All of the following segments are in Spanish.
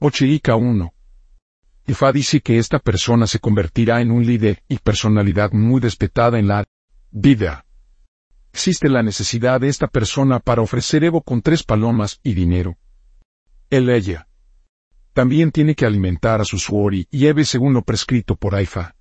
Ochiika 1. Ifa dice que esta persona se convertirá en un líder y personalidad muy respetada en la vida. Existe la necesidad de esta persona para ofrecer Evo con tres palomas y dinero. Él ella. También tiene que alimentar a su suori y Eve según lo prescrito por Aifa.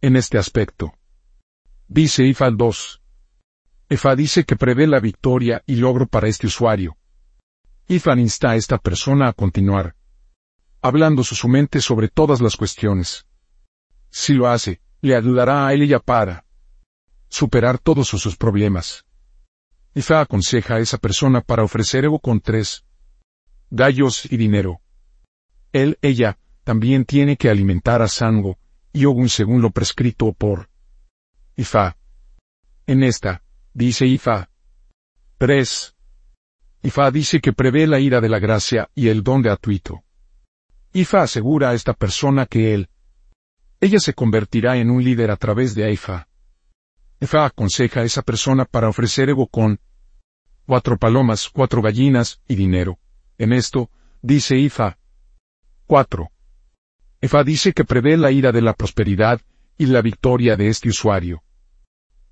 En este aspecto. Dice Ifa 2. Ifa dice que prevé la victoria y logro para este usuario. Ifan insta a esta persona a continuar. Hablando su mente sobre todas las cuestiones. Si lo hace, le ayudará a él ella para superar todos sus problemas. Ifa aconseja a esa persona para ofrecer Evo con tres gallos y dinero. Él, ella, también tiene que alimentar a Sango y Ogun según lo prescrito por Ifa. En esta, dice Ifa. 3. Ifa dice que prevé la ira de la gracia y el don de atuito. Ifa asegura a esta persona que él, ella se convertirá en un líder a través de Ifa. Ifa aconseja a esa persona para ofrecer Evo con cuatro palomas, cuatro gallinas y dinero. En esto, dice Ifa. 4. Ifa dice que prevé la ira de la prosperidad y la victoria de este usuario.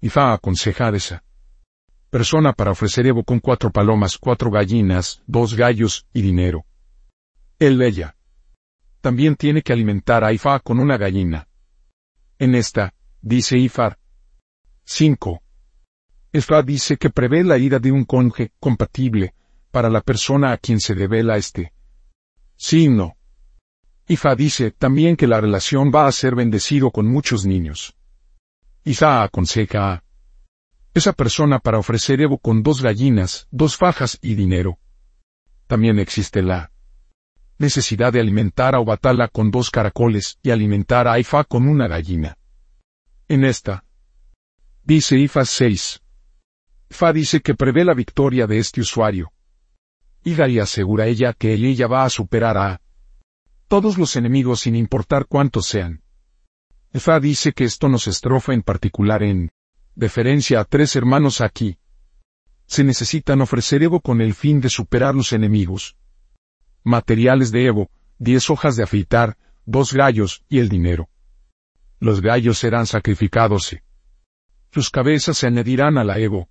Ifa aconseja a esa persona para ofrecer Evo con cuatro palomas, cuatro gallinas, dos gallos y dinero. Él ella. También tiene que alimentar a Ifa con una gallina. En esta, dice Ifar. 5. Ifa dice que prevé la ira de un conje compatible para la persona a quien se devela este signo. Ifa dice también que la relación va a ser bendecido con muchos niños. Ifa aconseja a esa persona para ofrecer Evo con dos gallinas, dos fajas y dinero. También existe la necesidad de alimentar a Obatala con dos caracoles y alimentar a Ifa con una gallina. En esta, dice Ifa 6. Ifa dice que prevé la victoria de este usuario. Igari asegura ella que ella va a superar a todos los enemigos sin importar cuántos sean. Ifa dice que esto nos estrofa en particular en deferencia a tres hermanos aquí. Se necesitan ofrecer Evo con el fin de superar los enemigos. Materiales de Evo, diez hojas de afeitar, dos gallos y el dinero. Los gallos serán sacrificados. Sus cabezas se añadirán a la Evo.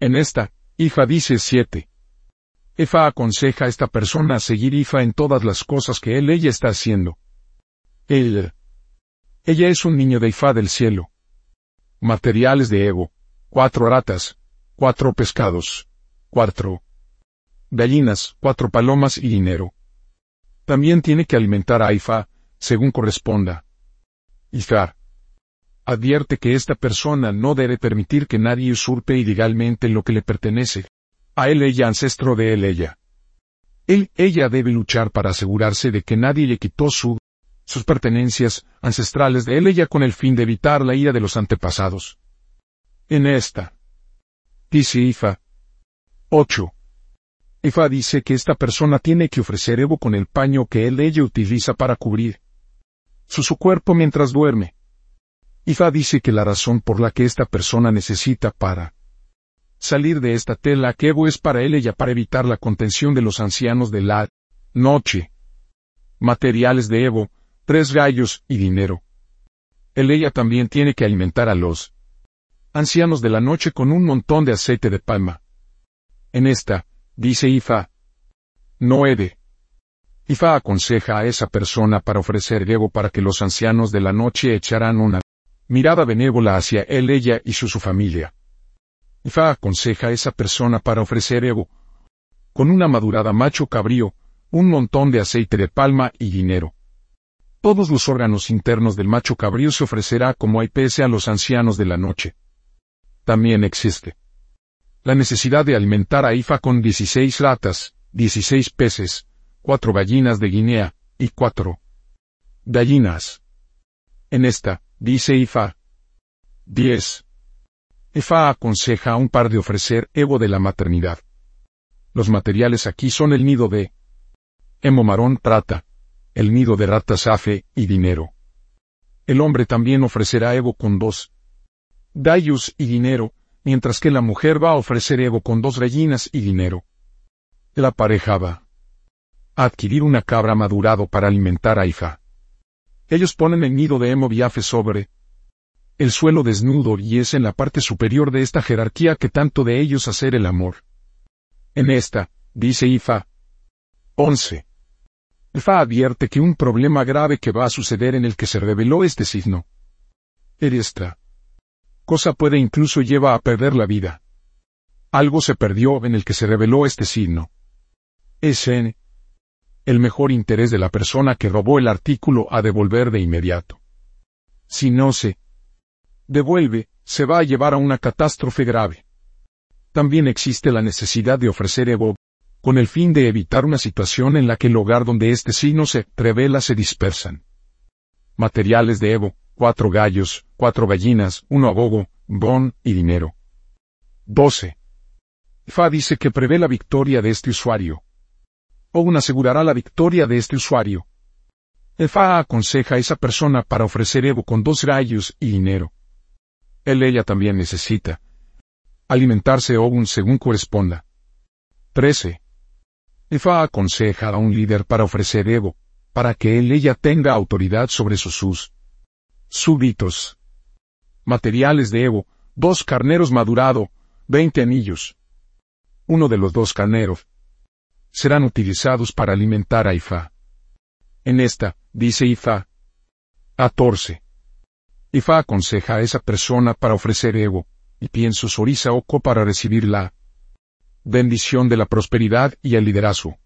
En esta, Ifa dice siete. Efa aconseja a esta persona a seguir Ifa en todas las cosas que él ella está haciendo. Él. Ella es un niño de Ifa del cielo. Materiales de Evo. Cuatro ratas. Cuatro pescados. Cuatro. Gallinas, cuatro palomas y dinero. También tiene que alimentar a Ifa, según corresponda. Ifa. Advierte que esta persona no debe permitir que nadie usurpe ilegalmente lo que le pertenece. A él ella ancestro de él ella. Él ella debe luchar para asegurarse de que nadie le quitó su sus pertenencias ancestrales de él ella con el fin de evitar la ira de los antepasados. En esta. Dice Ifa. 8. Ifa dice que esta persona tiene que ofrecer Evo con el paño que él ella utiliza para cubrir su, su cuerpo mientras duerme. Ifa dice que la razón por la que esta persona necesita para salir de esta tela que Evo es para él ella para evitar la contención de los ancianos de la noche. Materiales de Evo, tres gallos y dinero. El ella también tiene que alimentar a los ancianos de la noche con un montón de aceite de palma. En esta, dice Ifa, no he Ifa aconseja a esa persona para ofrecer Evo para que los ancianos de la noche echarán una mirada benévola hacia él, ella y su, su familia. Ifa aconseja a esa persona para ofrecer Evo con una madurada macho cabrío, un montón de aceite de palma y dinero. Todos los órganos internos del macho cabrío se ofrecerá como pese a los ancianos de la noche. También existe la necesidad de alimentar a Ifa con 16 ratas, 16 peces, cuatro gallinas de Guinea, y cuatro gallinas. En esta, dice Ifa. 10. Ifa aconseja a un par de ofrecer Evo de la maternidad. Los materiales aquí son el nido de Emo marón trata, el nido de ratas afe y dinero. El hombre también ofrecerá Evo con dos gallos y dinero, mientras que la mujer va a ofrecer Evo con dos gallinas y dinero. La pareja va a adquirir una cabra madurado para alimentar a Ifa. Ellos ponen el nido de Emo Biafe sobre el suelo desnudo y es en la parte superior de esta jerarquía que tanto de ellos hacer el amor. En esta, dice Ifa. 11. Ifa advierte que un problema grave que va a suceder en el que se reveló este signo. Esta cosa puede incluso lleva a perder la vida. Algo se perdió en el que se reveló este signo. Es en el mejor interés de la persona que robó el artículo a devolver de inmediato. Si no se devuelve, se va a llevar a una catástrofe grave. También existe la necesidad de ofrecer Evo, con el fin de evitar una situación en la que el hogar donde este signo se revela se dispersan. Materiales de Evo, cuatro gallos, cuatro gallinas, uno abogo, bon y dinero. 12. Fa dice que prevé la victoria de este usuario. Ogun asegurará la victoria de este usuario. Fa aconseja a esa persona para ofrecer Evo con dos gallos y dinero. Él ella también necesita alimentarse Ogun según corresponda. 13. Fa aconseja a un líder para ofrecer Evo, para que él ella tenga autoridad sobre sus sus súbitos. Materiales de Evo, dos carneros madurado, veinte anillos. Uno de los dos carneros serán utilizados para alimentar a Ifa. En esta, dice Ifa. 14. Ifa aconseja a esa persona para ofrecer Evo, y pienso Sorisa Oko para recibir la bendición de la prosperidad y el liderazgo.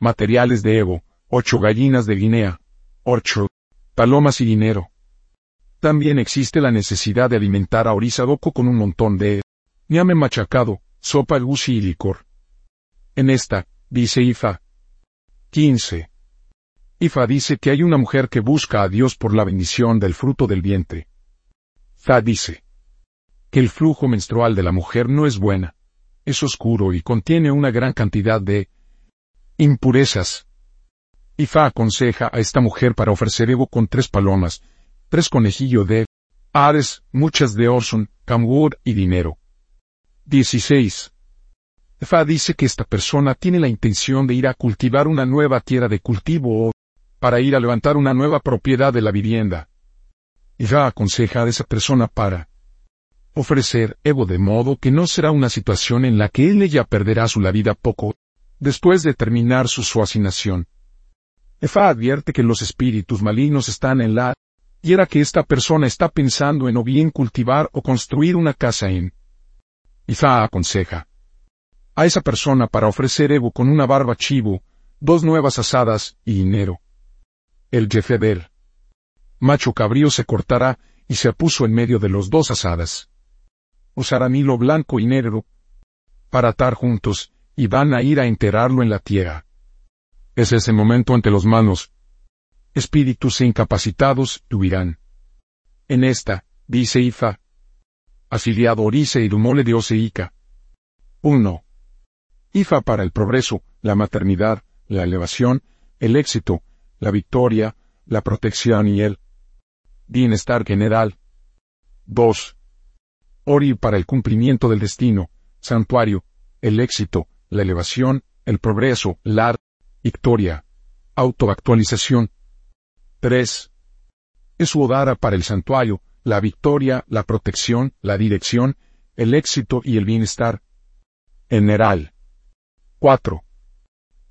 Materiales de Evo, ocho gallinas de Guinea, ocho palomas y dinero. También existe la necesidad de alimentar a Orisadoko con un montón de ñame machacado, sopa gusi y licor. En esta, dice Ifa. 15. Ifa dice que hay una mujer que busca a Dios por la bendición del fruto del vientre. Fa dice que el flujo menstrual de la mujer no es buena, es oscuro y contiene una gran cantidad de impurezas. Ifa aconseja a esta mujer para ofrecer Evo con tres palomas, tres conejillo de Ares, muchas de Orson, Camwood y dinero. 16. Fa dice que esta persona tiene la intención de ir a cultivar una nueva tierra de cultivo o para ir a levantar una nueva propiedad de la vivienda. Fa aconseja a esa persona para ofrecer Evo de modo que no será una situación en la que él ella perderá su la vida poco después de terminar su suacinación. Efa advierte que los espíritus malignos están en la y era que esta persona está pensando en o bien cultivar o construir una casa en. Iza aconseja a esa persona para ofrecer Evo con una barba chivo, dos nuevas asadas y dinero. El Jefebel. Macho cabrío se cortará y se puso en medio de los dos asadas. Usará hilo blanco y negro para atar juntos, y van a ir a enterrarlo en la tierra. Es ese momento ante los manos, espíritus incapacitados huirán. En esta, dice Ifa, afiliado Orice y Dumole de Oseica. 1. Ifa para el progreso, la maternidad, la elevación, el éxito, la victoria, la protección y el bienestar general. 2. Ori para el cumplimiento del destino, santuario, el éxito, la elevación, el progreso, la victoria, autoactualización, 3. Es su para el santuario, la victoria, la protección, la dirección, el éxito y el bienestar. General. 4.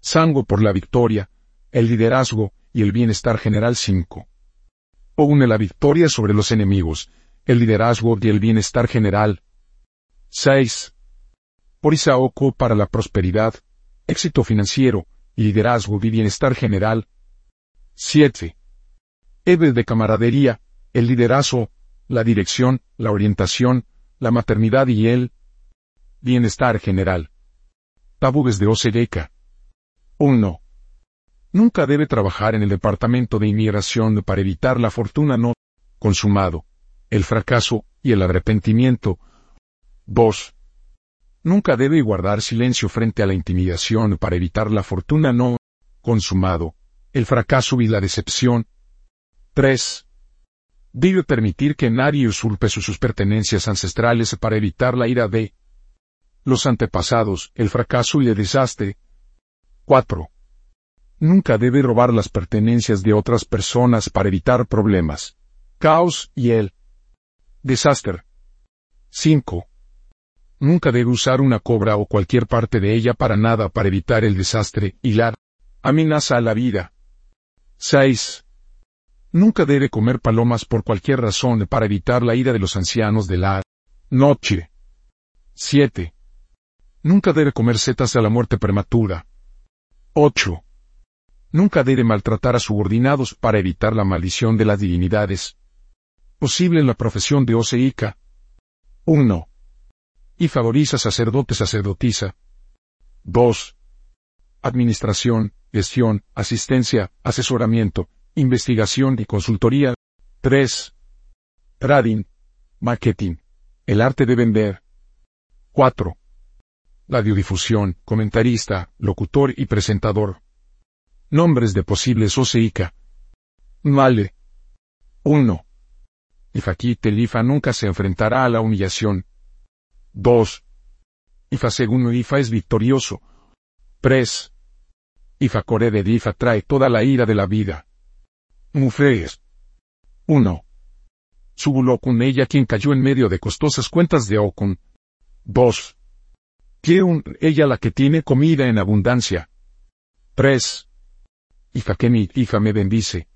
Sango por la victoria, el liderazgo y el bienestar general 5. une la victoria sobre los enemigos, el liderazgo y el bienestar general. 6. Por Isaoko para la prosperidad, éxito financiero, liderazgo y bienestar general. 7. Eve de camaradería, el liderazgo, la dirección, la orientación, la maternidad y el bienestar general. Tabúes de Osedeca. 1. Nunca debe trabajar en el departamento de inmigración para evitar la fortuna no consumado, el fracaso y el arrepentimiento. 2. Nunca debe guardar silencio frente a la intimidación para evitar la fortuna no consumado, el fracaso y la decepción. 3. Debe permitir que nadie usurpe sus, pertenencias ancestrales para evitar la ira de los antepasados, el fracaso y el desastre. 4. Nunca debe robar las pertenencias de otras personas para evitar problemas. Caos y el desastre. 5. Nunca debe usar una cobra o cualquier parte de ella para nada para evitar el desastre y la amenaza a la vida. 6. Nunca debe comer palomas por cualquier razón para evitar la ira de los ancianos de la noche. 7. Nunca debe comer setas a la muerte prematura. 8. Nunca debe maltratar a subordinados para evitar la maldición de las divinidades. Posible en la profesión de Oseica. 1. Y favoriza sacerdote sacerdotisa. 2. Administración, gestión, asistencia, asesoramiento, investigación y consultoría. 3. Trading, marketing, el arte de vender. 4. Radiodifusión, comentarista, locutor y presentador. Nombres de posibles OSEICA. Male. 1. Ifakit el IFA nunca se enfrentará a la humillación. 2. Ifa según Ifa es victorioso. 3. Ifa Core de Ifa trae toda la ira de la vida. Mufrees. 1. Subulokun ella quien cayó en medio de costosas cuentas de Okun. 2. Kieun ella la que tiene comida en abundancia. 3. Ifa Kemi Ifa me bendice.